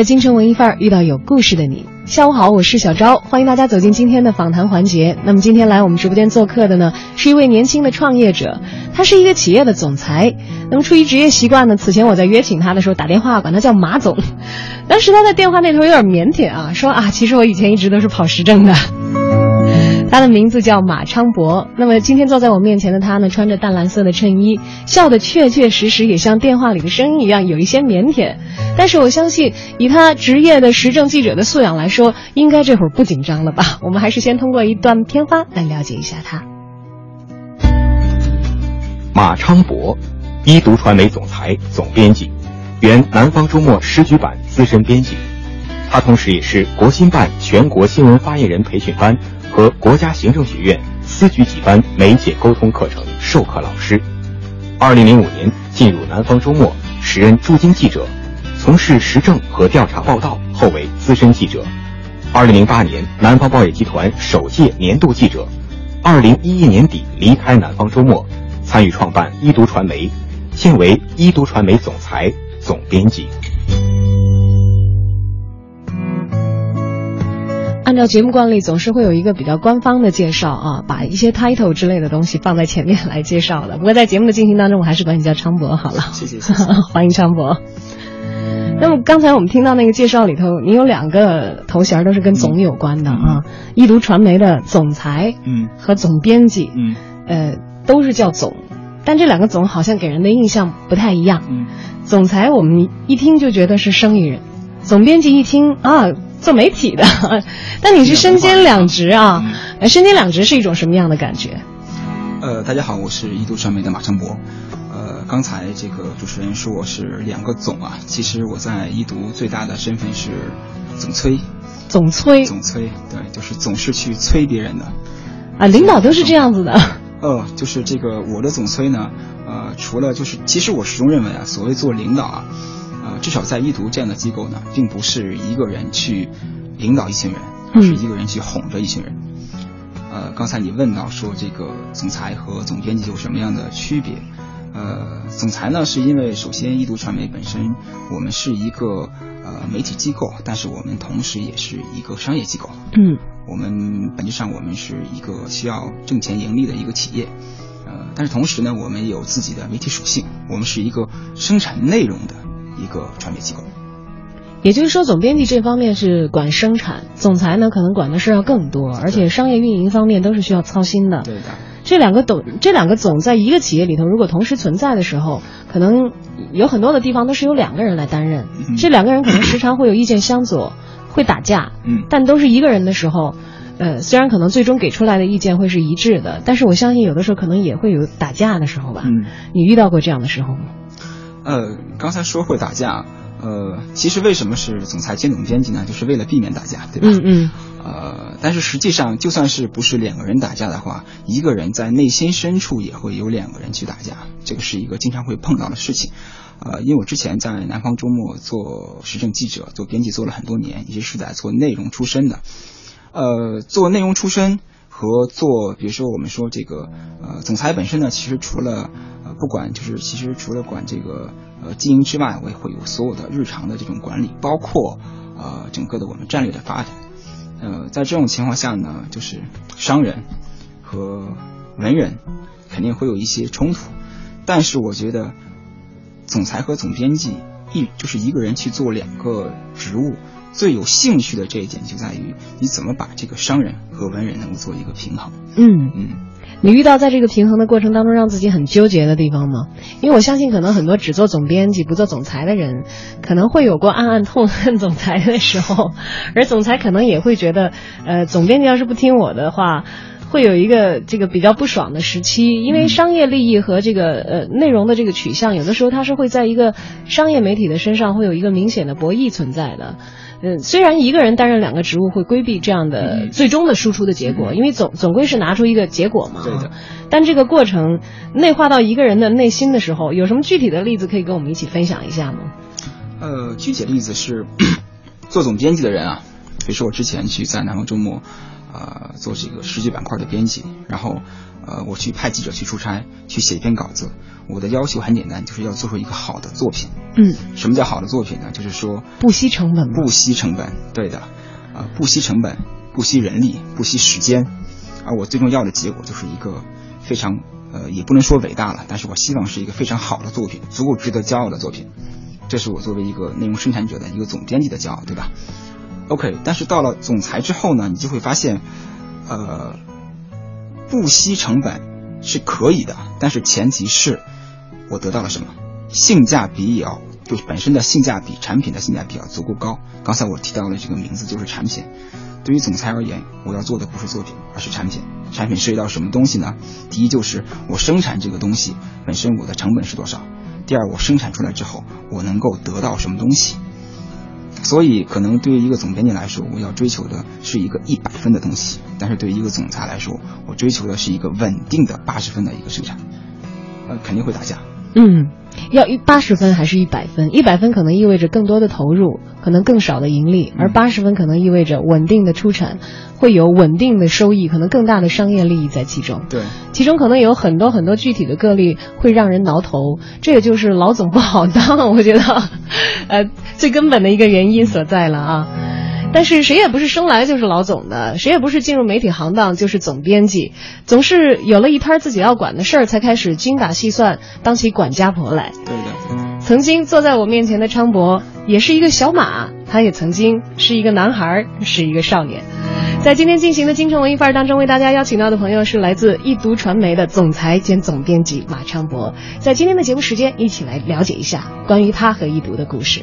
在京城文艺范儿遇到有故事的你，下午好，我是小昭，欢迎大家走进今天的访谈环节。那么今天来我们直播间做客的呢，是一位年轻的创业者，他是一个企业的总裁。那么出于职业习惯呢，此前我在约请他的时候打电话管他叫马总，当时他在电话那头有点腼腆啊，说啊，其实我以前一直都是跑时政的。他的名字叫马昌博。那么今天坐在我面前的他呢，穿着淡蓝色的衬衣，笑得确确实实也像电话里的声音一样，有一些腼腆。但是我相信，以他职业的时政记者的素养来说，应该这会儿不紧张了吧？我们还是先通过一段片花来了解一下他。马昌博，一读传媒总裁、总编辑，原南方周末时局版资深编辑。他同时也是国新办全国新闻发言人培训班。和国家行政学院司局级班媒介沟通课程授课老师。二零零五年进入南方周末，时任驻京记者，从事时政和调查报道，后为资深记者。二零零八年，南方报业集团首届年度记者。二零一一年底离开南方周末，参与创办一读传媒，现为一读传媒总裁、总编辑。按照节目惯例，总是会有一个比较官方的介绍啊，把一些 title 之类的东西放在前面来介绍的。不过在节目的进行当中，我还是管你叫昌博好了。谢谢，谢谢，欢迎昌博。那么刚才我们听到那个介绍里头，你有两个头衔都是跟总有关的啊，易读传媒的总裁，嗯，和总编辑，嗯，呃，都是叫总，但这两个总好像给人的印象不太一样。嗯，总裁我们一听就觉得是生意人，总编辑一听啊。做媒体的，但你是身兼两职啊？身兼两职是一种什么样的感觉？呃，大家好，我是一度传媒的马成博。呃，刚才这个主持人说我是两个总啊，其实我在一读最大的身份是总催。总催。总催，对，就是总是去催别人的。啊，领导都是这样子的。呃，就是这个我的总催呢，呃，除了就是，其实我始终认为啊，所谓做领导啊。呃，至少在一读这样的机构呢，并不是一个人去领导一群人，而是一个人去哄着一群人。呃，刚才你问到说这个总裁和总编辑有什么样的区别？呃，总裁呢，是因为首先一读传媒本身我们是一个呃媒体机构，但是我们同时也是一个商业机构。嗯，我们本质上我们是一个需要挣钱盈利的一个企业。呃，但是同时呢，我们有自己的媒体属性，我们是一个生产内容的。一个传媒机构，也就是说，总编辑这方面是管生产，总裁呢可能管的事要更多，而且商业运营方面都是需要操心的。对的，这两个总，这两个总在一个企业里头，如果同时存在的时候，可能有很多的地方都是由两个人来担任。这两个人可能时常会有意见相左，会打架。嗯，但都是一个人的时候，呃，虽然可能最终给出来的意见会是一致的，但是我相信有的时候可能也会有打架的时候吧。嗯，你遇到过这样的时候吗？呃，刚才说会打架，呃，其实为什么是总裁兼总编辑呢？就是为了避免打架，对吧？嗯嗯。呃，但是实际上，就算是不是两个人打架的话，一个人在内心深处也会有两个人去打架，这个是一个经常会碰到的事情。呃，因为我之前在南方周末做时政记者、做编辑做了很多年，也是在做内容出身的。呃，做内容出身和做，比如说我们说这个，呃，总裁本身呢，其实除了。不管就是其实除了管这个呃经营之外，我也会有所有的日常的这种管理，包括呃整个的我们战略的发展。呃，在这种情况下呢，就是商人和文人肯定会有一些冲突，但是我觉得总裁和总编辑一就是一个人去做两个职务，最有兴趣的这一点就在于你怎么把这个商人和文人能够做一个平衡。嗯嗯。你遇到在这个平衡的过程当中让自己很纠结的地方吗？因为我相信，可能很多只做总编辑不做总裁的人，可能会有过暗暗痛恨总裁的时候，而总裁可能也会觉得，呃，总编辑要是不听我的话，会有一个这个比较不爽的时期，因为商业利益和这个呃内容的这个取向，有的时候它是会在一个商业媒体的身上会有一个明显的博弈存在的。嗯，虽然一个人担任两个职务会规避这样的最终的输出的结果，因为总总归是拿出一个结果嘛。对的。但这个过程内化到一个人的内心的时候，有什么具体的例子可以跟我们一起分享一下吗？呃，具体的例子是 做总编辑的人啊，比如说我之前去在南方周末，呃，做这个时局板块的编辑，然后呃，我去派记者去出差，去写一篇稿子。我的要求很简单，就是要做出一个好的作品。嗯，什么叫好的作品呢？就是说不惜成本，不惜成本，对的，啊，不惜成本，不惜人力，不惜时间，而我最终要的结果就是一个非常呃，也不能说伟大了，但是我希望是一个非常好的作品，足够值得骄傲的作品。这是我作为一个内容生产者的一个总编辑的骄傲，对吧？OK，但是到了总裁之后呢，你就会发现，呃，不惜成本是可以的，但是前提是。我得到了什么？性价比也要，就是本身的性价比，产品的性价比要足够高。刚才我提到了这个名字就是产品。对于总裁而言，我要做的不是作品，而是产品。产品涉及到什么东西呢？第一就是我生产这个东西本身我的成本是多少。第二，我生产出来之后我能够得到什么东西。所以，可能对于一个总编辑来说，我要追求的是一个一百分的东西；但是对于一个总裁来说，我追求的是一个稳定的八十分的一个生产。呃，肯定会打架。嗯，要一八十分还是一百分？一百分可能意味着更多的投入，可能更少的盈利；而八十分可能意味着稳定的出产，会有稳定的收益，可能更大的商业利益在其中。对，其中可能有很多很多具体的个例会让人挠头，这也就是老总不好当，我觉得，呃，最根本的一个原因所在了啊。但是谁也不是生来就是老总的，谁也不是进入媒体行当就是总编辑，总是有了一摊自己要管的事儿，才开始精打细算，当起管家婆来。对的。曾经坐在我面前的昌博，也是一个小马，他也曾经是一个男孩，是一个少年。在今天进行的京城文艺范儿当中，为大家邀请到的朋友是来自易读传媒的总裁兼总编辑马昌博。在今天的节目时间，一起来了解一下关于他和易读的故事。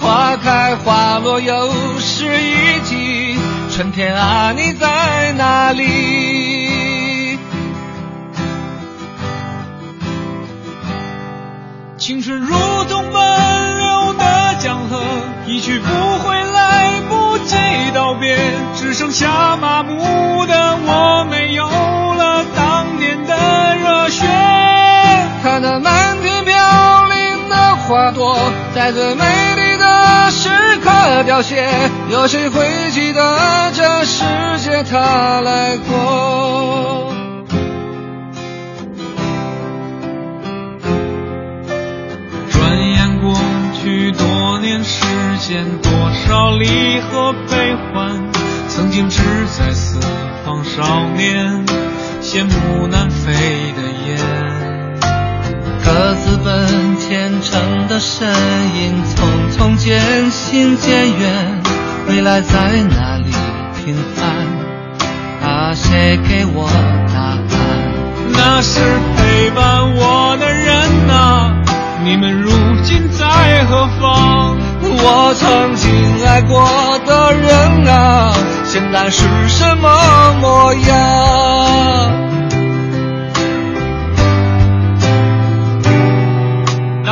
花开花落又是一季，春天啊，你在哪里？青春如同奔流的江河，一去不回，来不及道别，只剩下麻木的我，没有了当年的热血。看那满天飘零的花朵，在最美丽。时刻凋谢，有谁会记得这世界他来过？转眼过去多年时间，多少离合悲欢，曾经志在四方少年，羡慕南飞的雁。各自奔前程的身影，匆匆渐行渐远，未来在哪里平凡？啊，谁给我答案？那是陪伴我的人啊，你们如今在何方？我曾经爱过的人啊，现在是什么模样？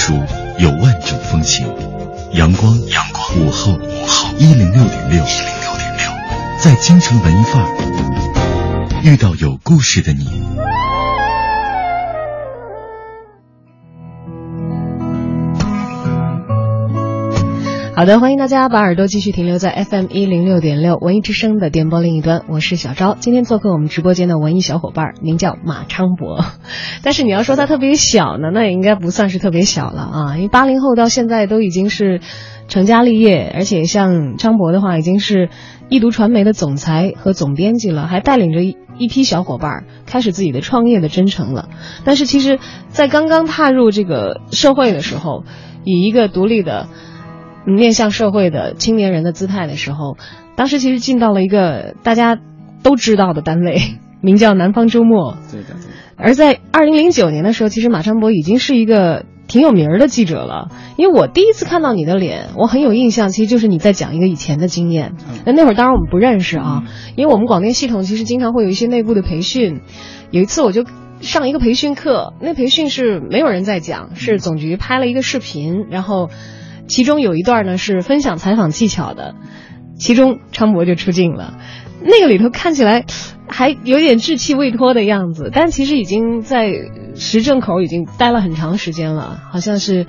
成熟有万种风情。阳光，阳光，午后，午后，一零六点六，一零六点六，在京城文艺范儿遇到有故事的你。好的，欢迎大家把耳朵继续停留在 FM 一零六点六文艺之声的电波另一端，我是小昭。今天做客我们直播间的文艺小伙伴，名叫马昌博。但是你要说他特别小呢，那也应该不算是特别小了啊，因为八零后到现在都已经是成家立业，而且像昌博的话，已经是易读传媒的总裁和总编辑了，还带领着一一批小伙伴开始自己的创业的征程了。但是其实，在刚刚踏入这个社会的时候，以一个独立的。面向社会的青年人的姿态的时候，当时其实进到了一个大家都知道的单位，名叫南方周末。对的，对的。而在二零零九年的时候，其实马昌博已经是一个挺有名儿的记者了。因为我第一次看到你的脸，我很有印象，其实就是你在讲一个以前的经验。那那会儿当然我们不认识啊，因为我们广电系统其实经常会有一些内部的培训。有一次我就上一个培训课，那培训是没有人在讲，是总局拍了一个视频，然后。其中有一段呢是分享采访技巧的，其中昌博就出镜了。那个里头看起来还有点稚气未脱的样子，但其实已经在时政口已经待了很长时间了。好像是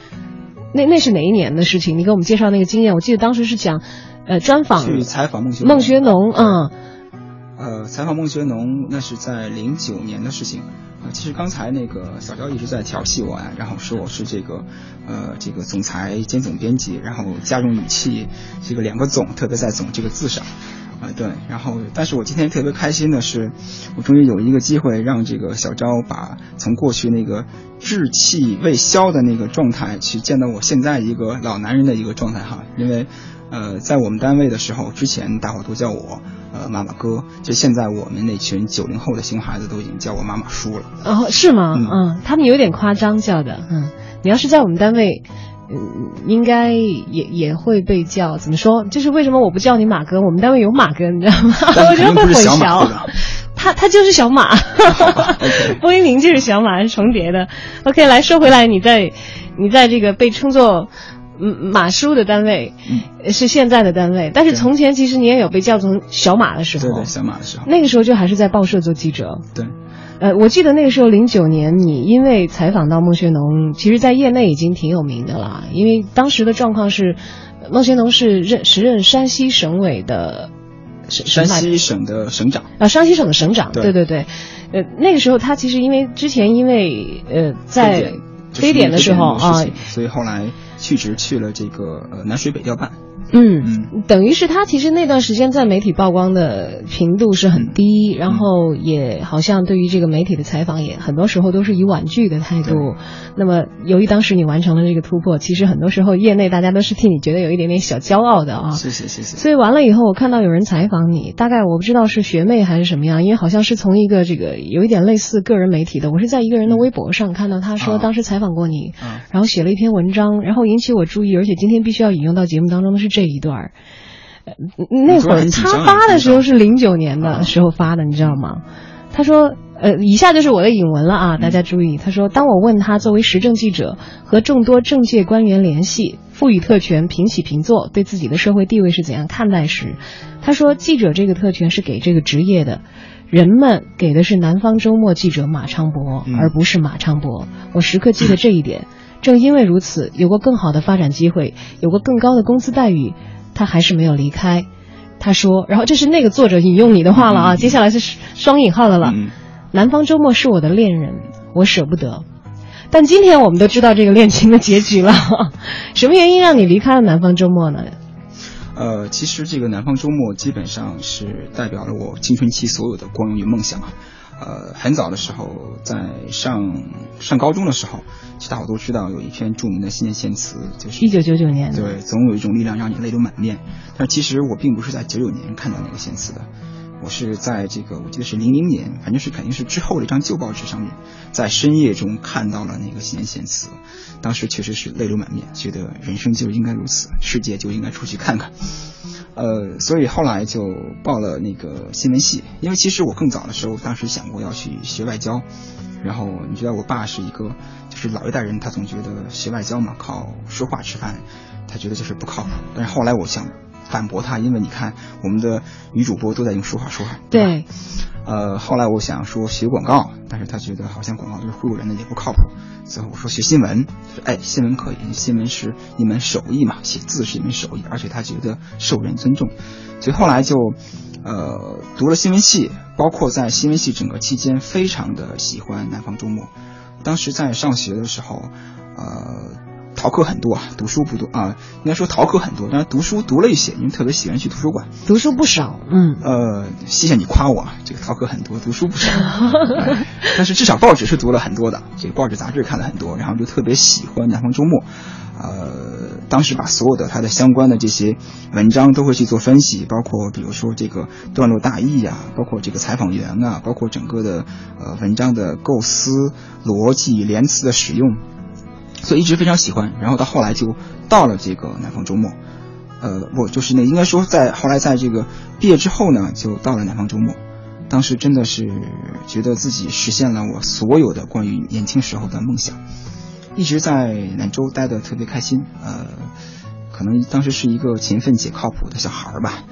那那是哪一年的事情？你给我们介绍那个经验。我记得当时是讲，呃，专访去采访孟学孟学农啊。呃，采访孟学农那是在零九年的事情。啊，其实刚才那个小昭一直在调戏我呀，然后说我是这个，呃，这个总裁兼总编辑，然后加重语气，这个两个总，特别在“总”这个字上，啊，对，然后，但是我今天特别开心的是，我终于有一个机会让这个小昭把从过去那个稚气未消的那个状态，去见到我现在一个老男人的一个状态哈，因为，呃，在我们单位的时候，之前大伙都叫我。呃，妈妈哥，就现在我们那群九零后的熊孩子都已经叫我妈妈叔了。哦，是吗？嗯，嗯他们有点夸张叫的。嗯，你要是在我们单位，嗯，应该也也会被叫。怎么说？就是为什么我不叫你马哥？我们单位有马哥，你知道吗？我觉得会混淆。他他就是小马，波音林就是小马，是重叠的。OK，来说回来，你在你在这个被称作。嗯马叔的单位，嗯。是现在的单位，但是从前其实你也有被叫成小马的时候，对对，小马的时候，那个时候就还是在报社做记者。对，呃，我记得那个时候零九年，你因为采访到孟学农，其实，在业内已经挺有名的了。因为当时的状况是，呃孟学农是任时任山西省委的省山省西省的省长，啊，山西省的省长，对。对对对，呃，那个时候他其实因为之前因为呃在非典的时候啊。所以后来去职去了这个呃南水北调办，嗯，嗯等于是他其实那段时间在媒体曝光的频度是很低，然后也好像对于这个媒体的采访也很多时候都是以婉拒的态度。那么由于当时你完成了这个突破，其实很多时候业内大家都是替你觉得有一点点小骄傲的啊。谢谢谢谢。所以完了以后，我看到有人采访你，大概我不知道是学妹还是什么样，因为好像是从一个这个有一点类似个人媒体的，我是在一个人的微博上看到他说啊当时采访过你，啊然后写了一篇文章，然后引起我注意，而且今天必须要引用到节目当中的是这一段儿。呃那会儿他发的时候是零九年的时候发的，你知道吗？他说，呃，以下就是我的引文了啊，大家注意。他说，当我问他作为时政记者和众多政界官员联系，赋予特权，平起平坐，对自己的社会地位是怎样看待时，他说，记者这个特权是给这个职业的。人们给的是南方周末记者马昌博，嗯而不是马昌博。我时刻记得这一点。正因为如此，有过更好的发展机会，有过更高的工资待遇，他还是没有离开。他说，然后这是那个作者引用你的话了啊，嗯接下来是双引号的了。嗯南方周末是我的恋人，我舍不得。但今天我们都知道这个恋情的结局了，什么原因让你离开了南方周末呢？呃，其实这个南方周末基本上是代表了我青春期所有的光荣与梦想啊。呃，很早的时候，在上上高中的时候，其实大伙都知道有一篇著名的新年献词，就是一九九九年，对，总有一种力量让你泪流满面。但其实我并不是在九九年看到那个献词的，我是在这个我记得是零零年，反正是肯定是之后的一张旧报纸上面，在深夜中看到了那个新年献词，当时确实是泪流满面，觉得人生就应该如此，世界就应该出去看看。呃，所以后来就报了那个新闻系，因为其实我更早的时候，当时想过要去学外交，然后你知道我爸是一个就是老一代人，他总觉得学外交嘛，靠说话吃饭，他觉得就是不靠谱。但是后来我想反驳他，因为你看我们的女主播都在用说话说话，对对，呃，后来我想说学广告，但是他觉得好像广告都是忽悠人的，也不靠谱。最后我说学新闻，说哎，新闻可以，新闻是一门手艺嘛，写字是一门手艺，而且他觉得受人尊重。所以后来就，呃，读了新闻系，包括在新闻系整个期间，非常的喜欢南方周末。当时在上学的时候，呃，逃课很多啊，读书不多啊，应该说逃课很多，但是读书读了一些，因为特别喜欢去图书馆。读书不少，嗯，呃，谢谢你夸我，啊，这个逃课很多，读书不少，哎但是至少报纸是读了很多的，这个报纸杂志看了很多，然后就特别喜欢南方周末，呃，当时把所有的它的相关的这些文章都会去做分析，包括比如说这个段落大意呀、包括这个采访员啊，包括整个的呃文章的构思、逻辑、连词的使用，所以一直非常喜欢。然后到后来就到了这个南方周末，呃，我就是那应该说在后来在这个毕业之后呢，就到了南方周末。当时真的是觉得自己实现了我所有的关于年轻时候的梦想，一直在兰州待得特别开心。呃，可能当时是一个勤奋且靠谱的小孩儿吧。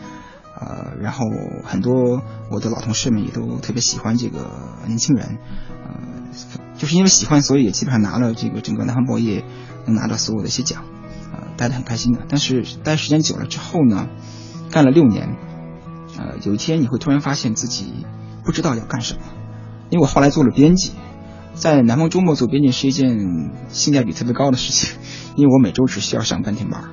呃，然后很多我的老同事们也都特别喜欢这个年轻人，呃，就是因为喜欢，所以也基本上拿了这个整个南方报业能拿到所有的一些奖，呃，待得很开心的。但是待时间久了之后呢，干了六年，呃，有一天你会突然发现自己不知道要干什么，因为我后来做了编辑，在南方周末做编辑是一件性价比特别高的事情，因为我每周只需要上半天班儿，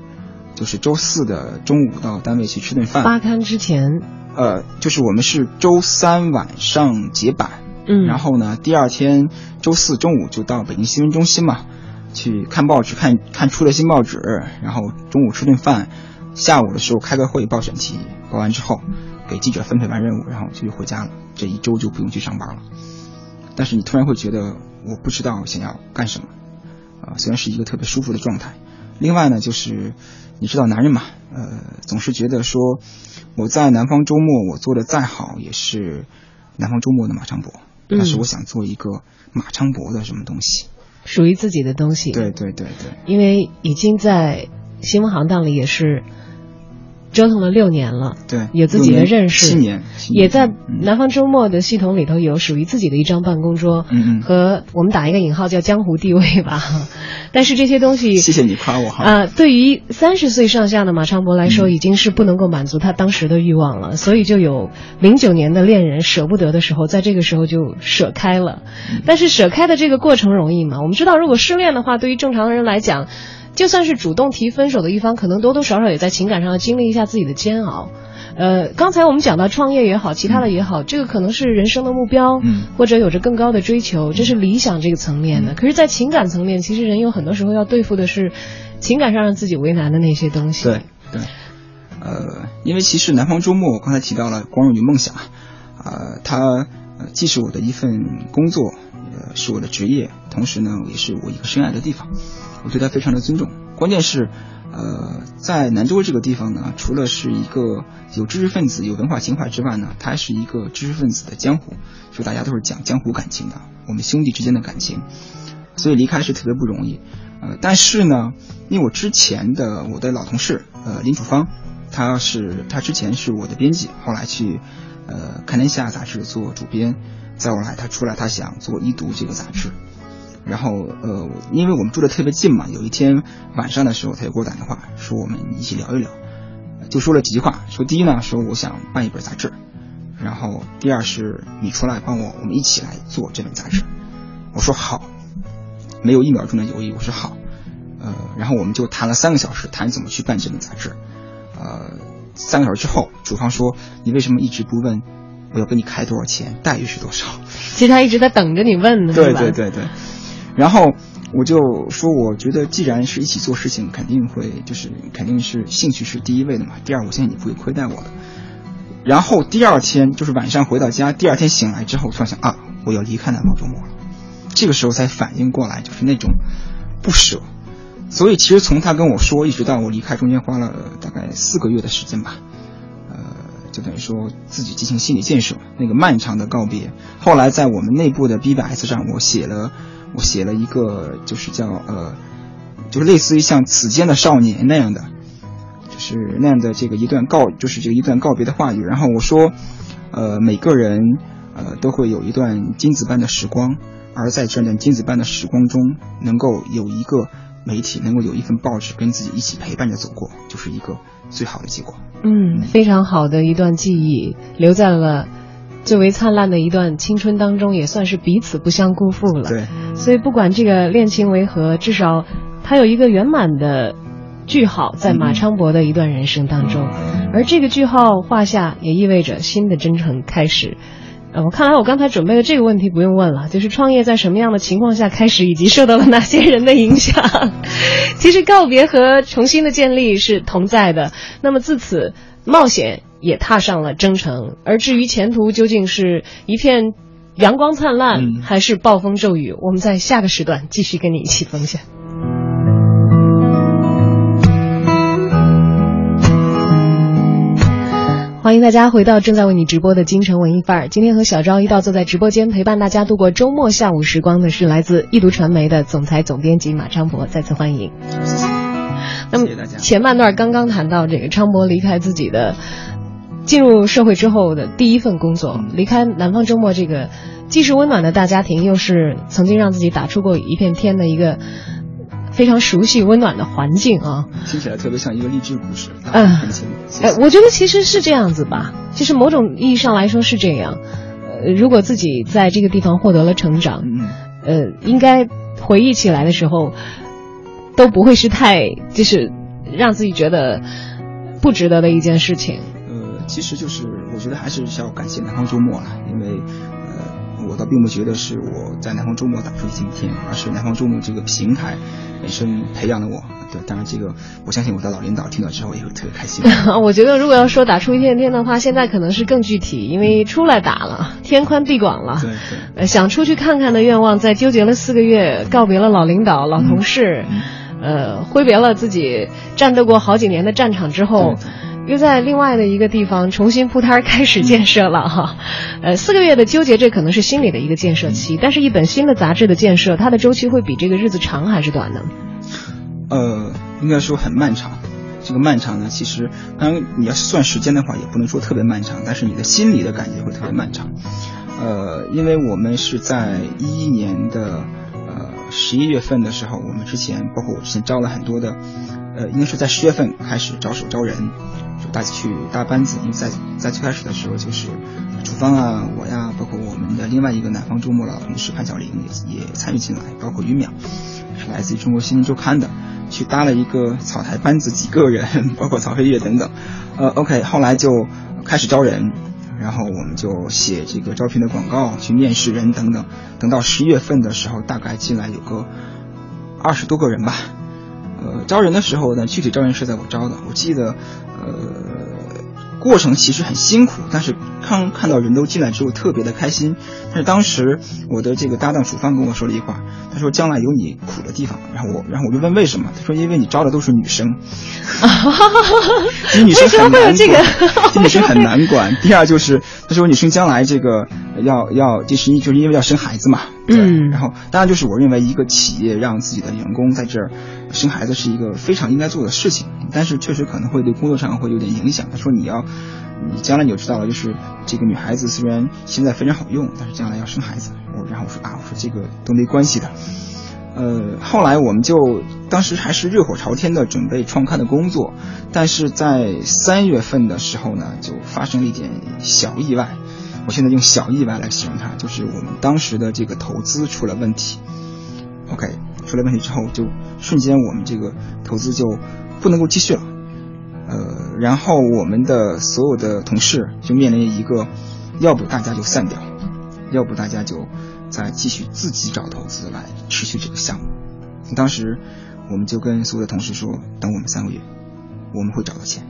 就是周四的中午到单位去吃顿饭，发刊之前，呃，就是我们是周三晚上结版，嗯，然后呢，第二天周四中午就到北京新闻中心嘛，去看报纸，看看出了新报纸，然后中午吃顿饭，下午的时候开个会报选题，报完之后给记者分配完任务，然后就回家了，这一周就不用去上班了。但是你突然会觉得我不知道想要干什么，啊、虽然是一个特别舒服的状态。另外呢，就是你知道男人嘛，呃，总是觉得说我在南方周末我做的再好，也是南方周末的马昌博，但是我想做一个马昌博的什么东西。属于自己的东西。对对对对，因为已经在新闻行当里也是折腾了六年了，对，有自己的认识，七年，也在南方周末的系统里头有属于自己的一张办公桌，嗯嗯，和我们打一个引号叫江湖地位吧。但是这些东西，谢谢你夸我哈。啊，对于三十岁上下的马昌博来说，已经是不能够满足他当时的欲望了，所以就有零九年的恋人舍不得的时候，在这个时候就舍开了。但是舍开的这个过程容易吗？我们知道，如果失恋的话，对于正常的人来讲。就算是主动提分手的一方，可能多多少少也在情感上要经历一下自己的煎熬。呃，刚才我们讲到创业也好，其他的也好，这个可能是人生的目标，嗯，或者有着更高的追求，这是理想这个层面的。可是，在情感层面，其实人有很多时候要对付的是情感上让自己为难的那些东西。对对，呃，因为其实南方周末我刚才提到了光荣与梦想，啊，它呃既是我的一份工作，呃，是我的职业，同时呢，也是我一个深爱的地方。我对他非常的尊重，关键是，呃，在南州这个地方呢，除了是一个有知识分子、有文化情怀之外呢，它还是一个知识分子的江湖，就大家都是讲江湖感情的，我们兄弟之间的感情，所以离开是特别不容易。呃，但是呢，因为我之前的我的老同事，呃，林楚芳，他是他之前是我的编辑，后来去呃《看天下》杂志做主编，再后来他出来，他想做一读这个杂志。然后，呃，因为我们住的特别近嘛，有一天晚上的时候，他就给我打电话，说我们一起聊一聊，就说了几句话。说第一呢，说我想办一本杂志，然后第二是你出来帮我，我们一起来做这本杂志。我说好，没有一秒钟的犹豫，我说好。呃，然后我们就谈了三个小时，谈怎么去办这本杂志。呃，三个小时之后，主方说你为什么一直不问我要给你开多少钱，待遇是多少？其实他一直在等着你问呢，对对对对。然后我就说，我觉得既然是一起做事情，肯定会就是肯定是兴趣是第一位的嘛。第二，我相信你不会亏待我的。然后第二天就是晚上回到家，第二天醒来之后，突然想啊，我要离开南方周末了。这个时候才反应过来，就是那种不舍。所以其实从他跟我说一直到我离开，中间花了大概四个月的时间吧。呃，就等于说自己进行心理建设，那个漫长的告别。后来在我们内部的 BBS 上，我写了。我写了一个，就是叫呃，就是类似于像此间的少年那样的，就是那样的这个一段告，就是这一段告别的话语。然后我说，呃，每个人呃都会有一段金子般的时光，而在这段金子般的时光中，能够有一个媒体，能够有一份报纸跟自己一起陪伴着走过，就是一个最好的结果。嗯，非常好的一段记忆留在了。最为灿烂的一段青春当中，也算是彼此不相辜负了。对，所以不管这个恋情为何，至少他有一个圆满的句号在马昌博的一段人生当中，而这个句号画下，也意味着新的征程开始。呃，我看来我刚才准备的这个问题不用问了，就是创业在什么样的情况下开始，以及受到了哪些人的影响。其实告别和重新的建立是同在的。那么自此，冒险。也踏上了征程，而至于前途究竟是一片阳光灿烂，还是暴风骤雨，我们在下个时段继续跟你一起分享。欢迎大家回到正在为你直播的京城文艺范儿。今天和小昭一道坐在直播间陪伴大家度过周末下午时光的是来自易读传媒的总裁总编辑马昌博，再次欢迎。那么前半段刚刚谈到这个昌博离开自己的。进入社会之后的第一份工作，离开南方周末这个既是温暖的大家庭，又是曾经让自己打出过一片天的一个非常熟悉温暖的环境啊，听起来特别像一个励志故事。嗯，哎，我觉得其实是这样子吧，就是某种意义上来说是这样。呃，如果自己在这个地方获得了成长，嗯呃，应该回忆起来的时候，都不会是太就是让自己觉得不值得的一件事情。其实就是，我觉得还是要感谢南方周末了，因为，呃，我倒并不觉得是我在南方周末打出一片天，而是南方周末这个平台本身培养了我。对，当然这个我相信我的老领导听到之后也会特别开心。我觉得如果要说打出一片天的话，现在可能是更具体，因为出来打了，天宽地广了。对对。想出去看看的愿望，在纠结了四个月，告别了老领导、老同事，呃，挥别了自己战斗过好几年的战场之后。又在另外的一个地方重新铺摊开始建设了哈，呃，四个月的纠结，这可能是心理的一个建设期。但是，一本新的杂志的建设，它的周期会比这个日子长还是短呢？呃，应该说很漫长。这个漫长呢，其实当然你要算时间的话，也不能说特别漫长，但是你的心里的感觉会特别漫长。呃，因为我们是在一一年的呃十一月份的时候，我们之前包括我之前招了很多的，呃，应该是在十月份开始着手招人，就大家去搭班子。因为在在最开始的时候，就是楚芳啊，我呀，包括我们的另外一个南方周末老同事潘晓玲也也参与进来，包括于淼，是来自于中国新闻周刊的，去搭了一个草台班子，几个人，包括曹飞跃等等。呃，OK，后来就开始招人。然后我们就写这个招聘的广告，去面试人等等。等到十一月份的时候，大概进来有个二十多个人吧。呃，招人的时候呢，具体招人是在我招的。我记得，呃，过程其实很辛苦，但是看看到人都进来之后特别的开心。但是当时我的这个搭档楚方跟我说了一句话，他说将来有你苦的地方。然后我，然后我就问为什么？他说因为你招的都是女生。女生很难管，女生很难管。第二就是他说女生将来这个要要就是就是因为要生孩子嘛。嗯。然后当然就是我认为一个企业让自己的员工在这儿生孩子是一个非常应该做的事情，但是确实可能会对工作上会有点影响。他说你要你将来你就知道了，就是这个女孩子虽然现在非常好用，但是将来要生孩子。我然后我说啊，我说这个都没关系的。呃，后来我们就当时还是热火朝天的准备创刊的工作，但是在三月份的时候呢，就发生了一点小意外。我现在用小意外来形容它，就是我们当时的这个投资出了问题。OK，出了问题之后，就瞬间我们这个投资就不能够继续了。呃，然后我们的所有的同事就面临一个，要不大家就散掉，要不大家就。再继续自己找投资来持续这个项目。当时我们就跟所有的同事说，等我们三个月，我们会找到钱，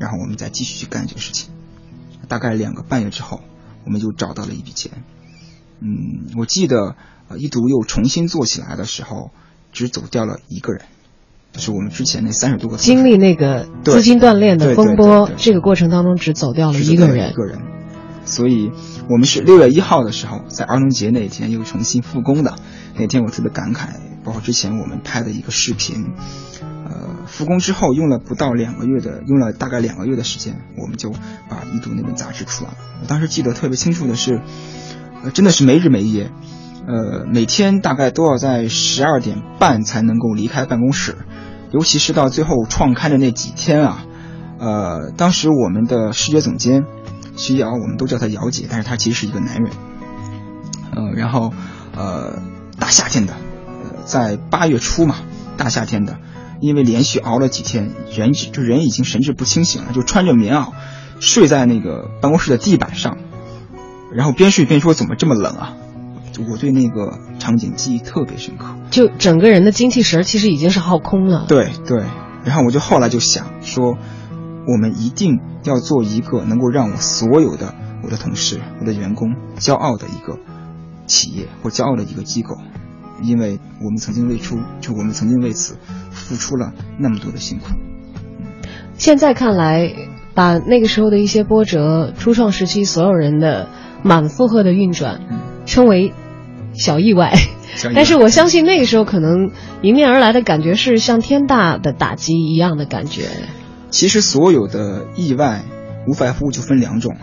然后我们再继续去干这个事情。大概两个半月之后，我们就找到了一笔钱。嗯，我记得一读又重新做起来的时候，只走掉了一个人，就是我们之前那三十多个经历那个资金断裂的风波，这个过程当中只走掉了一个人。一个人。所以，我们是六月一号的时候，在儿童节那天又重新复工的。那天我特别感慨，包括之前我们拍的一个视频，呃，复工之后用了不到两个月的，用了大概两个月的时间，我们就把一读那本杂志出来了。我当时记得特别清楚的是，呃，真的是没日没夜，呃，每天大概都要在十二点半才能够离开办公室，尤其是到最后创刊的那几天啊，呃，当时我们的视觉总监。徐瑶，我们都叫他瑶姐，但是他其实是一个男人。呃，然后，呃，大夏天的，呃，在八月初嘛，大夏天的，因为连续熬了几天，人就人已经神志不清醒了，就穿着棉袄睡在那个办公室的地板上，然后边睡边说：“怎么这么冷啊？”我对那个场景记忆特别深刻，就整个人的精气神其实已经是耗空了。对对，然后我就后来就想说。我们一定要做一个能够让我所有的我的同事、我的员工骄傲的一个企业或骄傲的一个机构，因为我们曾经为出，就我们曾经为此付出了那么多的辛苦。现在看来，把那个时候的一些波折、初创时期所有人的满负荷的运转，称为小意外，但是我相信那个时候可能迎面而来的感觉是像天大的打击一样的感觉。其实所有的意外，无外乎就分两种。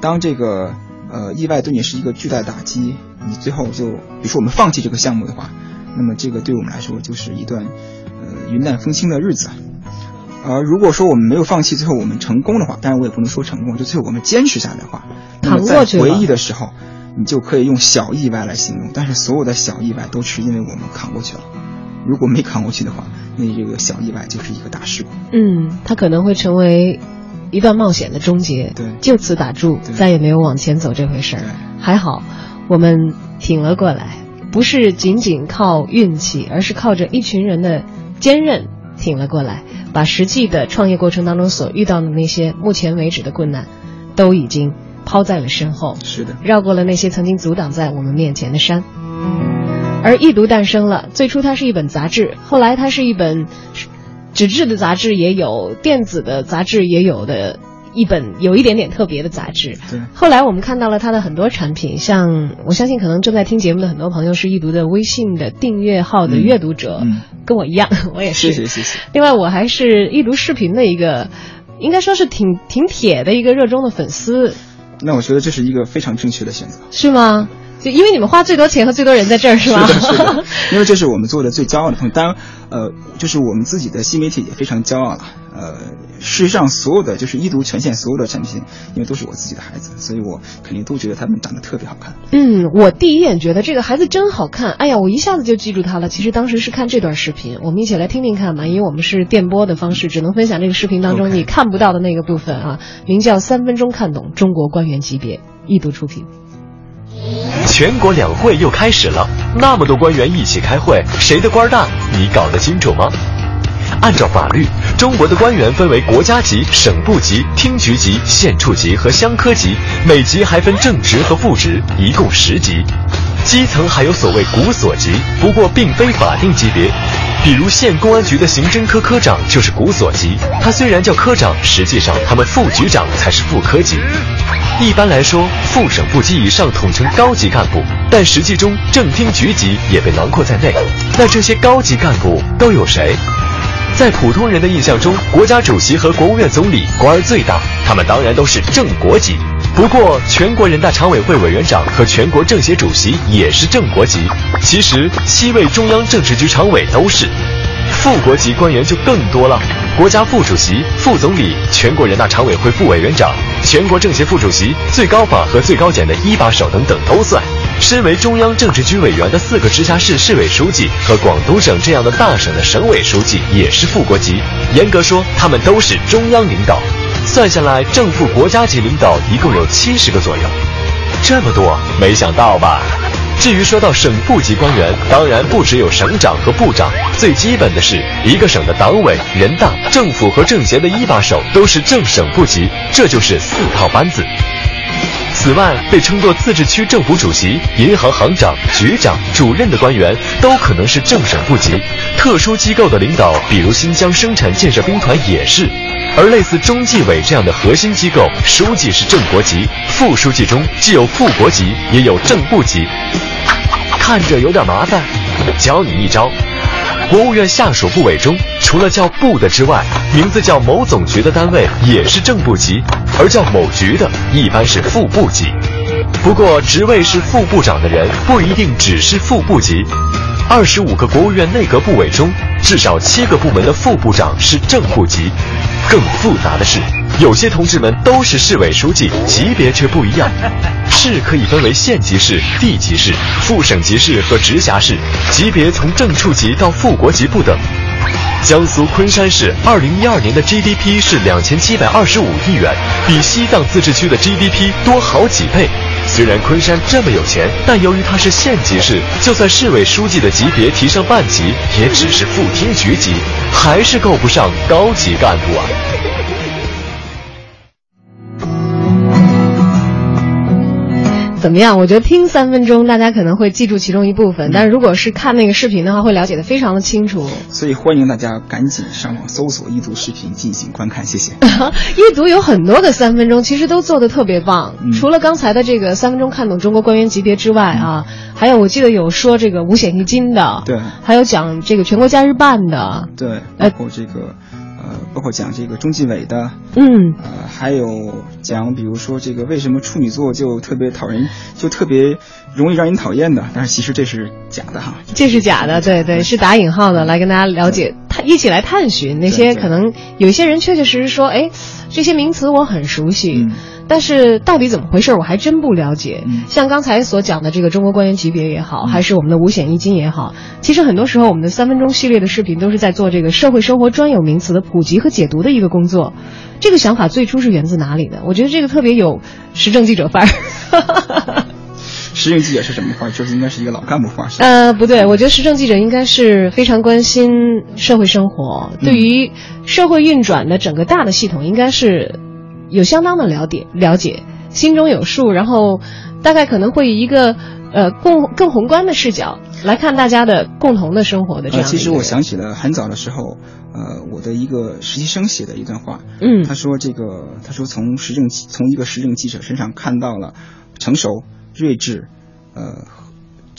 当这个呃意外对你是一个巨大的打击，你最后就，比如说我们放弃这个项目的话，那么这个对我们来说就是一段呃云淡风轻的日子。而如果说我们没有放弃，最后我们成功的话，当然我也不能说成功，就最后我们坚持下来的话，那么在回忆的时候，你就可以用小意外来形容。但是所有的小意外都是因为我们扛过去了，如果没扛过去的话。那这个小意外就是一个大事故。嗯，它可能会成为一段冒险的终结。对，就此打住，再也没有往前走这回事儿。还好，我们挺了过来，不是仅仅靠运气，而是靠着一群人的坚韧挺了过来，把实际的创业过程当中所遇到的那些目前为止的困难，都已经抛在了身后。是的，绕过了那些曾经阻挡在我们面前的山。而易读诞生了。最初它是一本杂志，后来它是一本纸质的杂志，也有电子的杂志，也有的一本有一点点特别的杂志。对。后来我们看到了它的很多产品，像我相信可能正在听节目的很多朋友是易读的微信的订阅号的阅读者，嗯，跟我一样，我也是。谢谢谢谢。另外，我还是易读视频的一个，应该说是挺挺铁的一个热衷的粉丝。那我觉得这是一个非常正确的选择。是吗？就因为你们花最多钱和最多人在这儿，是吗？是的，是的。因为这是我们做的最骄傲的东西。当然，呃，就是我们自己的新媒体也非常骄傲了。呃，事实上，所有的就是一读全线所有的产品，因为都是我自己的孩子，所以我肯定都觉得他们长得特别好看。嗯，我第一眼觉得这个孩子真好看。哎呀，我一下子就记住他了。其实当时是看这段视频，我们一起来听听看吧，因为我们是电波的方式，只能分享这个视频当中你看不到的那个部分啊。名叫《三分钟看懂中国官员级别》，一读出品。全国两会又开始了，那么多官员一起开会，谁的官大？你搞得清楚吗？按照法律，中国的官员分为国家级、省部级、厅局级、县处级和乡科级，每级还分正职和副职，一共十级。基层还有所谓股所级，不过并非法定级别。比如县公安局的刑侦科科长就是股所级，他虽然叫科长，实际上他们副局长才是副科级。一般来说，副省部级以上统称高级干部，但实际中正厅局级也被囊括在内。那这些高级干部都有谁？在普通人的印象中，国家主席和国务院总理官儿最大，他们当然都是正国级。不过，全国人大常委会委员长和全国政协主席也是正国级。其实，七位中央政治局常委都是。副国级官员就更多了，国家副主席、副总理、全国人大常委会副委员长、全国政协副主席、最高法和最高检的一把手等等都算。身为中央政治局委员的四个直辖市市委书记和广东省这样的大省的省委书记也是副国级。严格说，他们都是中央领导。算下来，正副国家级领导一共有七十个左右。这么多，没想到吧？至于说到省部级官员，当然不只有省长和部长，最基本的是一个省的党委、人大、政府和政协的一把手都是正省部级，这就是四套班子。此外，被称作自治区政府主席、银行行长、局长、主任的官员，都可能是正省部级。特殊机构的领导，比如新疆生产建设兵团也是。而类似中纪委这样的核心机构，书记是正国级，副书记中既有副国级，也有正部级。看着有点麻烦，教你一招。国务院下属部委中，除了叫部的之外，名字叫某总局的单位也是正部级，而叫某局的一般是副部级。不过，职位是副部长的人不一定只是副部级。二十五个国务院内阁部委中，至少七个部门的副部长是正部级。更复杂的是，有些同志们都是市委书记，级别却不一样。市可以分为县级市、地级市、副省级市和直辖市，级别从正处级到副国级不等。江苏昆山市二零一二年的 GDP 是两千七百二十五亿元，比西藏自治区的 GDP 多好几倍。虽然昆山这么有钱，但由于它是县级市，就算市委书记的级别提升半级，也只是副厅局级，还是够不上高级干部啊。怎么样？我觉得听三分钟，大家可能会记住其中一部分，但是如果是看那个视频的话，会了解的非常的清楚。所以欢迎大家赶紧上网搜索易读视频进行观看，谢谢。易读有很多的三分钟，其实都做的特别棒。除了刚才的这个三分钟看懂中国官员级别之外啊，还有我记得有说这个五险一金的，对，还有讲这个全国假日办的，对，包括这个。呃，包括讲这个中纪委的，嗯，呃，还有讲，比如说这个为什么处女座就特别讨人，就特别容易让人讨厌的，但是其实这是假的哈，这是假的，对对，是打引号的，来跟大家了解，探一起来探寻那些可能有一些人确确实实说，哎，这些名词我很熟悉。但是到底怎么回事，我还真不了解。像刚才所讲的这个中国官员级别也好，还是我们的五险一金也好，其实很多时候我们的三分钟系列的视频都是在做这个社会生活专有名词的普及和解读的一个工作。这个想法最初是源自哪里呢？我觉得这个特别有时政记者范儿。时政记者是什么范儿？就是应该是一个老干部范儿。呃，不对，我觉得时政记者应该是非常关心社会生活，对于社会运转的整个大的系统，应该是。有相当的了解，了解，心中有数，然后。大概可能会以一个呃更更宏观的视角来看大家的共同的生活的这样。其实我想起了很早的时候，呃，我的一个实习生写的一段话。嗯，他说这个，他说从时政从一个时政记者身上看到了成熟、睿智，呃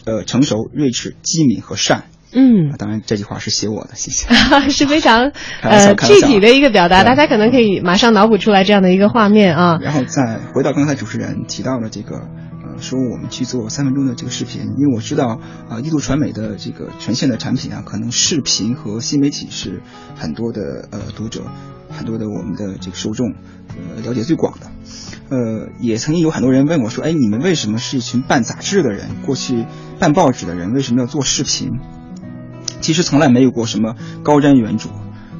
呃成熟、睿智、机敏和善。嗯，当然这句话是写我的，谢谢。是非常呃具体的一个表达，大家可能可以马上脑补出来这样的一个画面啊。然后再回到刚才主持人提到了这个，呃，说我们去做三分钟的这个视频，因为我知道啊，易度传媒的这个呈现的产品啊，可能视频和新媒体是很多的呃读者，很多的我们的这个受众呃了解最广的。呃，也曾经有很多人问我说，哎，你们为什么是一群办杂志的人，过去办报纸的人，为什么要做视频？其实从来没有过什么高瞻远瞩，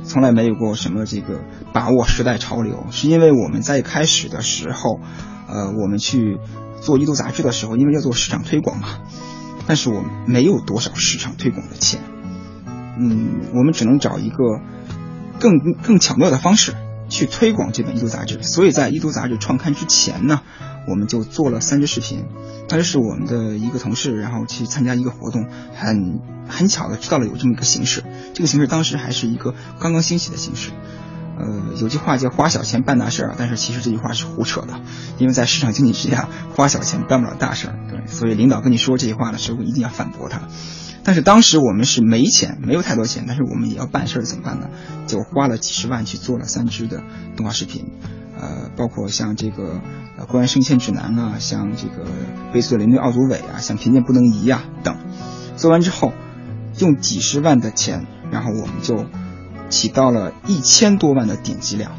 从来没有过什么这个把握时代潮流，是因为我们在开始的时候，呃，我们去做一读杂志的时候，因为要做市场推广嘛，但是我们没有多少市场推广的钱，嗯，我们只能找一个更更巧妙的方式去推广这本一读杂志，所以在一读杂志创刊之前呢，我们就做了三支视频，当时是我们的一个同事，然后去参加一个活动，很。很巧的知道了有这么一个形式，这个形式当时还是一个刚刚兴起的形式。呃，有句话叫“花小钱办大事儿”，但是其实这句话是胡扯的，因为在市场经济之下，花小钱办不了大事儿。对，所以领导跟你说这句话的时候，一定要反驳他。但是当时我们是没钱，没有太多钱，但是我们也要办事儿，怎么办呢？就花了几十万去做了三支的动画视频，呃，包括像这个呃《关于升迁指南》啊，像这个《悲催的林队奥组委》啊，像《贫贱不能移》啊等。做完之后。用几十万的钱，然后我们就起到了一千多万的点击量，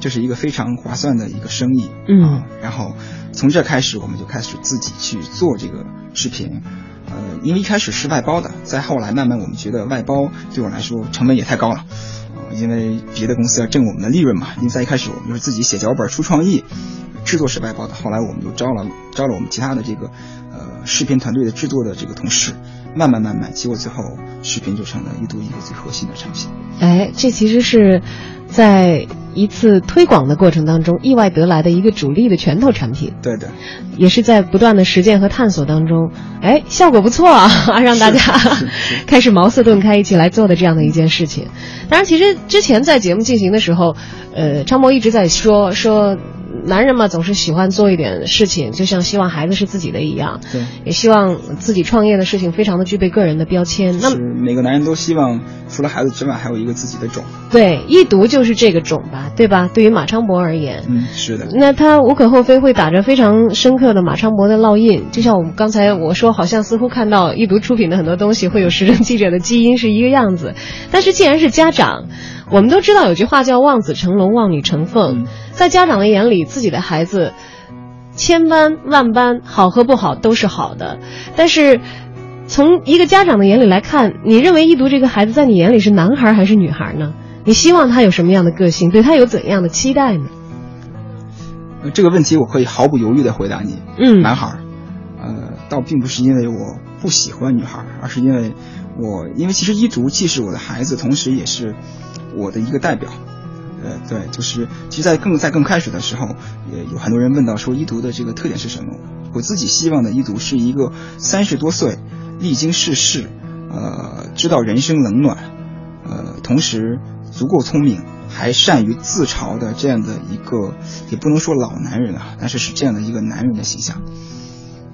这是一个非常划算的一个生意。嗯，然后从这开始，我们就开始自己去做这个视频。呃，因为一开始是外包的，再后来慢慢我们觉得外包对我来说成本也太高了，因为别的公司要挣我们的利润嘛。因为在一开始我们就是自己写脚本、出创意，制作是外包的。后来我们就招了招了我们其他的这个呃视频团队的制作的这个同事。慢慢慢慢，结果最后视频就成了一度一个最核心的产品。哎，这其实是在一次推广的过程当中意外得来的一个主力的拳头产品。对的，也是在不断的实践和探索当中，哎，效果不错啊，让大家 开始茅塞顿开，一起来做的这样的一件事情。当然，其实之前在节目进行的时候，呃，张博一直在说说。男人嘛，总是喜欢做一点事情，就像希望孩子是自己的一样，对，也希望自己创业的事情非常的具备个人的标签。那么每个男人都希望除了孩子之外，还有一个自己的种。对，一读就是这个种吧，对吧？对于马昌博而言，嗯，是的。那他无可厚非会打着非常深刻的马昌博的烙印，就像我们刚才我说，好像似乎看到一读出品的很多东西会有时政记者的基因是一个样子。但是既然是家长，我们都知道有句话叫望子成龙，望女成凤。在家长的眼里，自己的孩子千般万般好和不好都是好的。但是，从一个家长的眼里来看，你认为一读这个孩子在你眼里是男孩还是女孩呢？你希望他有什么样的个性？对他有怎样的期待呢？这个问题我可以毫不犹豫的回答你。嗯，男孩。呃，倒并不是因为我不喜欢女孩，而是因为我因为其实一读既是我的孩子，同时也是我的一个代表。呃，对，就是其实，在更在更开始的时候，也有很多人问到说，一读的这个特点是什么？我自己希望的一读是一个三十多岁，历经世事，呃，知道人生冷暖，呃，同时足够聪明，还善于自嘲的这样的一个，也不能说老男人啊，但是是这样的一个男人的形象。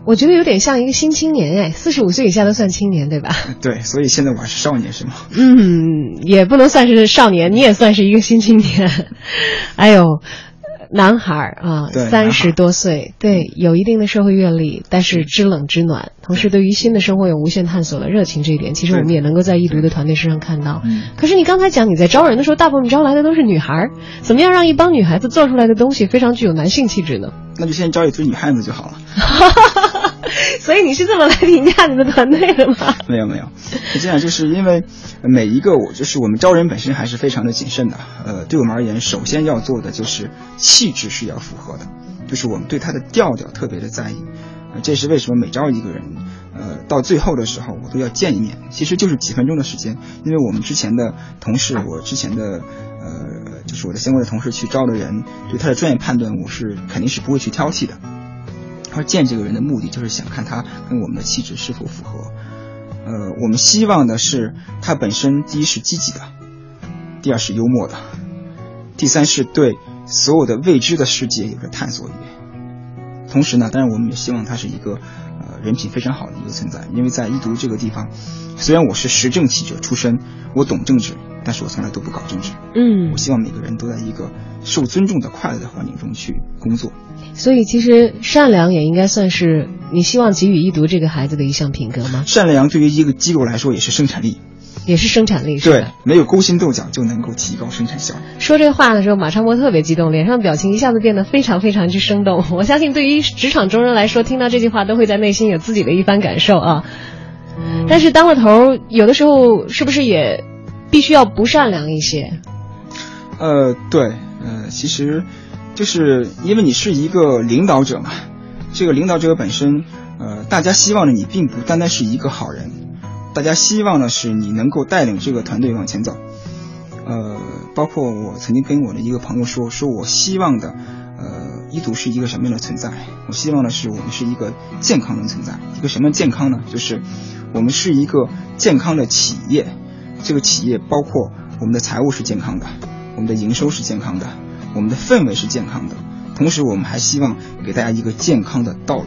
我觉得有点像一个新青年哎，四十五岁以下都算青年对吧？对，所以现在我还是少年是吗？嗯，也不能算是少年，你也算是一个新青年。哎呦，男孩啊，三十多岁，对，有一定的社会阅历，但是知冷知暖，同时对于新的生活有无限探索的热情，这一点其实我们也能够在易读的团队身上看到。可是你刚才讲你在招人的时候，大部分招来的都是女孩，怎么样让一帮女孩子做出来的东西非常具有男性气质呢？那就先招一堆女汉子就好了。所以你是这么来评价你的团队的吗？没 有没有，是这样，就是因为每一个我就是我们招人本身还是非常的谨慎的。呃，对我们而言，首先要做的就是气质是要符合的，就是我们对他的调调特别的在意。呃，这是为什么每招一个人，呃，到最后的时候我都要见一面，其实就是几分钟的时间。因为我们之前的同事，我之前的呃，就是我的相关的同事去招的人，对他的专业判断，我是肯定是不会去挑剔的。而见这个人的目的就是想看他跟我们的气质是否符合。呃，我们希望的是他本身第一是积极的，第二是幽默的，第三是对所有的未知的世界有着探索欲。同时呢，当然我们也希望他是一个呃人品非常好的一个存在，因为在一读这个地方，虽然我是时政记者出身，我懂政治，但是我从来都不搞政治。嗯我希望每个人都在一个受尊重的快乐的环境中去工作。所以其实善良也应该算是你希望给予一读这个孩子的一项品格吗？善良对于一个机构来说也是生产力，也是生产力是对？，没有勾心斗角就能够提高生产效率。说这话的时候，马昌波特别激动，脸上表情一下子变得非常非常之生动。我相信，对于职场中人来说，听到这句话都会在内心有自己的一番感受啊。但是当了头，有的时候是不是也必须要不善良一些？呃，对，呃，其实就是因为你是一个领导者嘛，这个领导者本身，呃，大家希望的你并不单单是一个好人，大家希望的是你能够带领这个团队往前走。呃，包括我曾经跟我的一个朋友说，说我希望的，呃，一读是一个什么样的存在？我希望的是我们是一个健康的存在。一个什么健康呢？就是我们是一个健康的企业，这个企业包括我们的财务是健康的，我们的营收是健康的，我们的氛围是健康的，同时我们还希望给大家一个健康的道路。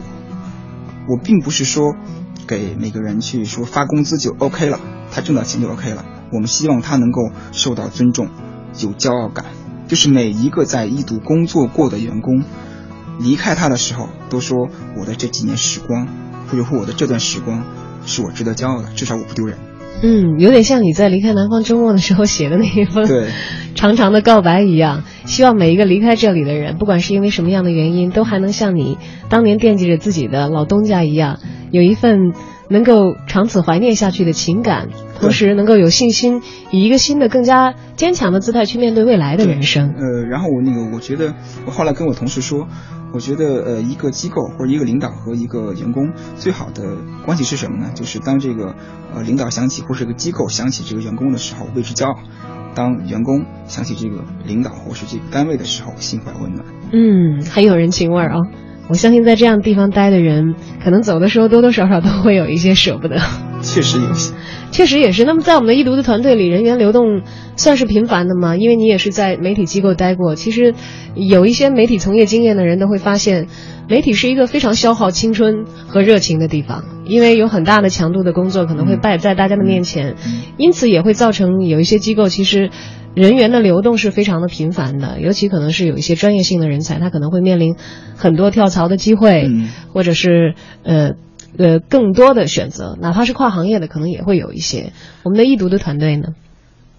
我并不是说给每个人去说发工资就 OK 了，他挣到钱就 OK 了。我们希望他能够受到尊重，有骄傲感，就是每一个在一读工作过的员工，离开他的时候都说我的这几年时光，或者说我的这段时光是我值得骄傲的，至少我不丢人。嗯，有点像你在离开南方周末的时候写的那一封对 长长的告白一样。希望每一个离开这里的人，不管是因为什么样的原因，都还能像你当年惦记着自己的老东家一样，有一份能够长此怀念下去的情感，同时能够有信心，以一个新的、更加坚强的姿态去面对未来的人生。呃，然后我那个，我觉得我后来跟我同事说，我觉得呃，一个机构或者一个领导和一个员工最好的关系是什么呢？就是当这个呃领导想起或是这个机构想起这个员工的时候，为之骄傲；当员工想起这个领导或是这个单位的时候，心怀温暖。嗯，很有人情味儿啊、我相信在这样地方待的人，可能走的时候多多少少都会有一些舍不得。确实有些。确实也是。那么在我们的易读的团队里，人员流动算是频繁的吗？因为你也是在媒体机构待过，其实有一些媒体从业经验的人都会发现，媒体是一个非常消耗青春和热情的地方，因为有很大的强度的工作可能会摆在大家的面前，因此也会造成有一些机构其实。人员的流动是非常的频繁的，尤其可能是有一些专业性的人才，他可能会面临很多跳槽的机会，嗯或者是呃呃更多的选择，哪怕是跨行业的，可能也会有一些。我们的易读的团队呢？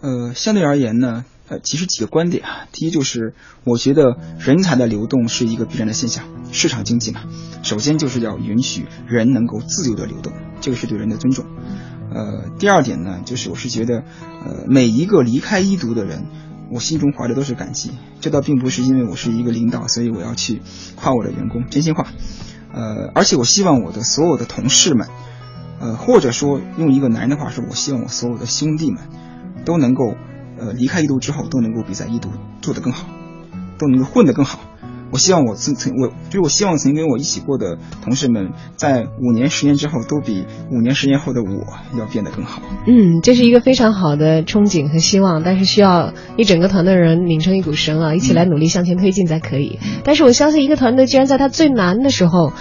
呃，相对而言呢，呃，其实几个观点啊。第一就是，我觉得人才的流动是一个必然的现象，市场经济嘛。首先就是要允许人能够自由的流动，这个是对人的尊重。呃，第二点呢，就是我是觉得，呃，每一个离开一读的人，我心中怀的都是感激。这倒并不是因为我是一个领导，所以我要去夸我的员工，真心话。呃，而且我希望我的所有的同事们，呃，或者说用一个男人的话说，我希望我所有的兄弟们。都能够，呃，离开一度之后都能够比在一度做得更好，都能够混得更好。我希望我曾曾我就是我希望曾经跟我一起过的同事们，在五年、十年之后都比五年、十年后的我要变得更好。嗯，这是一个非常好的憧憬和希望，但是需要一整个团队的人拧成一股绳啊，一起来努力向前推进才可以。但是我相信，一个团队既然在他最难的时候。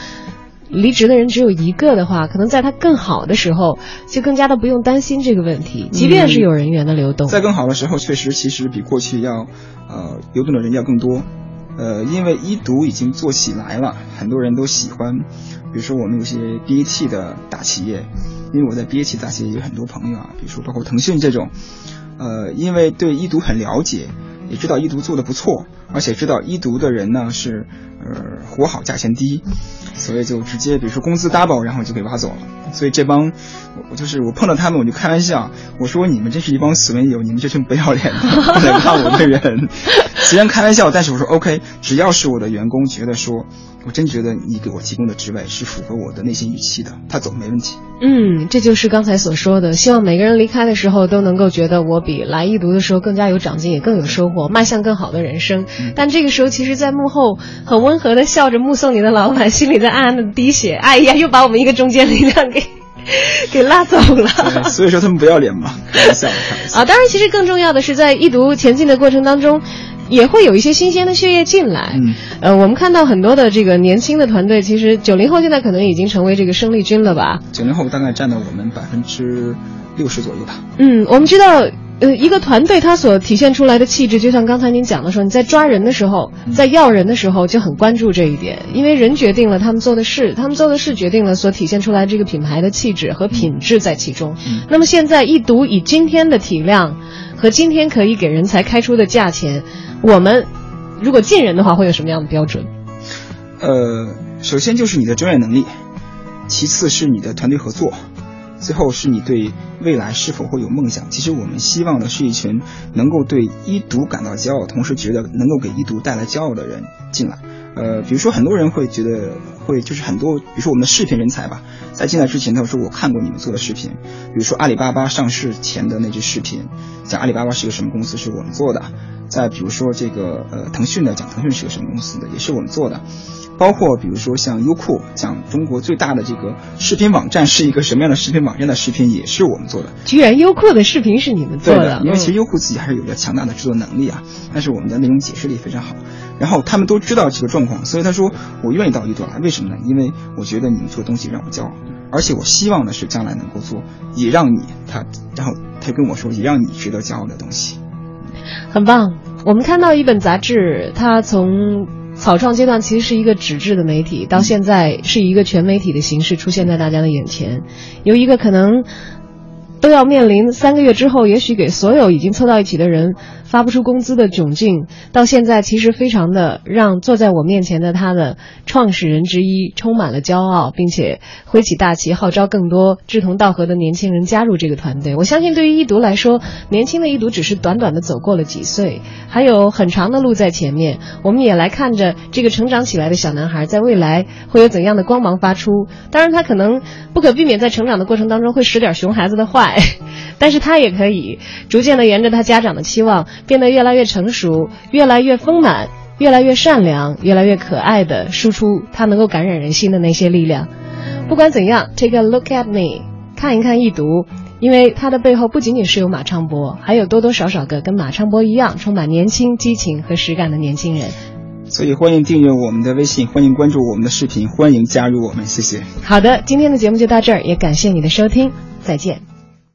离职的人只有一个的话，可能在他更好的时候，就更加的不用担心这个问题。即便是有人员的流动，在更好的时候，确实其实比过去要，呃，流动的人要更多。呃，因为一读已经做起来了，很多人都喜欢。比如说我们有些 BAT 的大企业，因为我在 BAT 大企业有很多朋友啊，比如说包括腾讯这种，呃，因为对一读很了解，也知道一读做的不错，而且知道一读的人呢是呃活好价钱低，所以就直接比如说工资 double，然后就给挖走了。所以这帮我就是我碰到他们我就开玩笑，我说你们真是一帮死文友，你们这群不要脸的 不能看我的人。虽然开玩笑，但是我说 OK，只要是我的员工觉得说我真觉得你给我提供的职位是符合我的内心预期的，他走没问题。嗯，这就是刚才所说的，希望每个人离开的时候都能够觉得我比来一读的时候更加有长进，也更有收获，迈向更好的人生。但这个时候，其实，在幕后很温和的笑着目送你的老板，心里在暗暗的滴血。哎呀，又把我们一个中间力量给 给拉走了。所以说他们不要脸嘛。啊，当然，其实更重要的是在一读前进的过程当中。也会有一些新鲜的血液进来，嗯，呃，我们看到很多的这个年轻的团队，其实九零后现在可能已经成为这个生力军了吧？九零后大概占到我们百分之六十左右吧。嗯，我们知道，呃，一个团队它所体现出来的气质，就像刚才您讲的说，你在抓人的时候，在要人的时候就很关注这一点，因为人决定了他们做的事，他们做的事决定了所体现出来这个品牌的气质和品质在其中。那么现在一读以今天的体量和今天可以给人才开出的价钱。我们如果进人的话，会有什么样的标准？呃，首先就是你的专业能力，其次是你的团队合作，最后是你对未来是否会有梦想。其实我们希望的是一群能够对一读感到骄傲，同时觉得能够给一读带来骄傲的人进来。呃，比如说很多人会觉得会就是很多，比如说我们的视频人才吧，在进来之前他说我看过你们做的视频，比如说阿里巴巴上市前的那支视频，讲阿里巴巴是一个什么公司，是我们做的。再比如说这个呃腾讯的讲腾讯是个什么公司的，也是我们做的，包括比如说像优酷讲中国最大的这个视频网站是一个什么样的视频网站的视频也是我们做的。居然优酷的视频是你们做的？的因为其实优酷自己还是有着强大的制作能力啊，但是我们的内容解释力非常好，然后他们都知道这个状况，所以他说我愿意到一度来，为什么呢？因为我觉得你们做东西让我骄傲，而且我希望的是将来能够做也让你他，然后他跟我说也让你值得骄傲的东西。很棒，我们看到一本杂志，它从草创阶段其实是一个纸质的媒体，到现在是一个全媒体的形式出现在大家的眼前，由一个可能都要面临三个月之后，也许给所有已经凑到一起的人。发不出工资的窘境，到现在其实非常的让坐在我面前的他的创始人之一充满了骄傲，并且挥起大旗号召更多志同道合的年轻人加入这个团队。我相信，对于一读来说，年轻的一读只是短短的走过了几岁，还有很长的路在前面。我们也来看着这个成长起来的小男孩，在未来会有怎样的光芒发出。当然，他可能不可避免在成长的过程当中会使点熊孩子的坏，但是他也可以逐渐的沿着他家长的期望。变得越来越成熟，越来越丰满，越来越善良，越来越可爱的输出他能够感染人心的那些力量。不管怎样，Take a look at me，看一看一读，因为他的背后不仅仅是有马昌博，还有多多少少个跟马昌博一样充满年轻、激情和实感的年轻人。所以欢迎订阅我们的微信，欢迎关注我们的视频，欢迎加入我们，谢谢。好的，今天的节目就到这儿，也感谢你的收听，再见。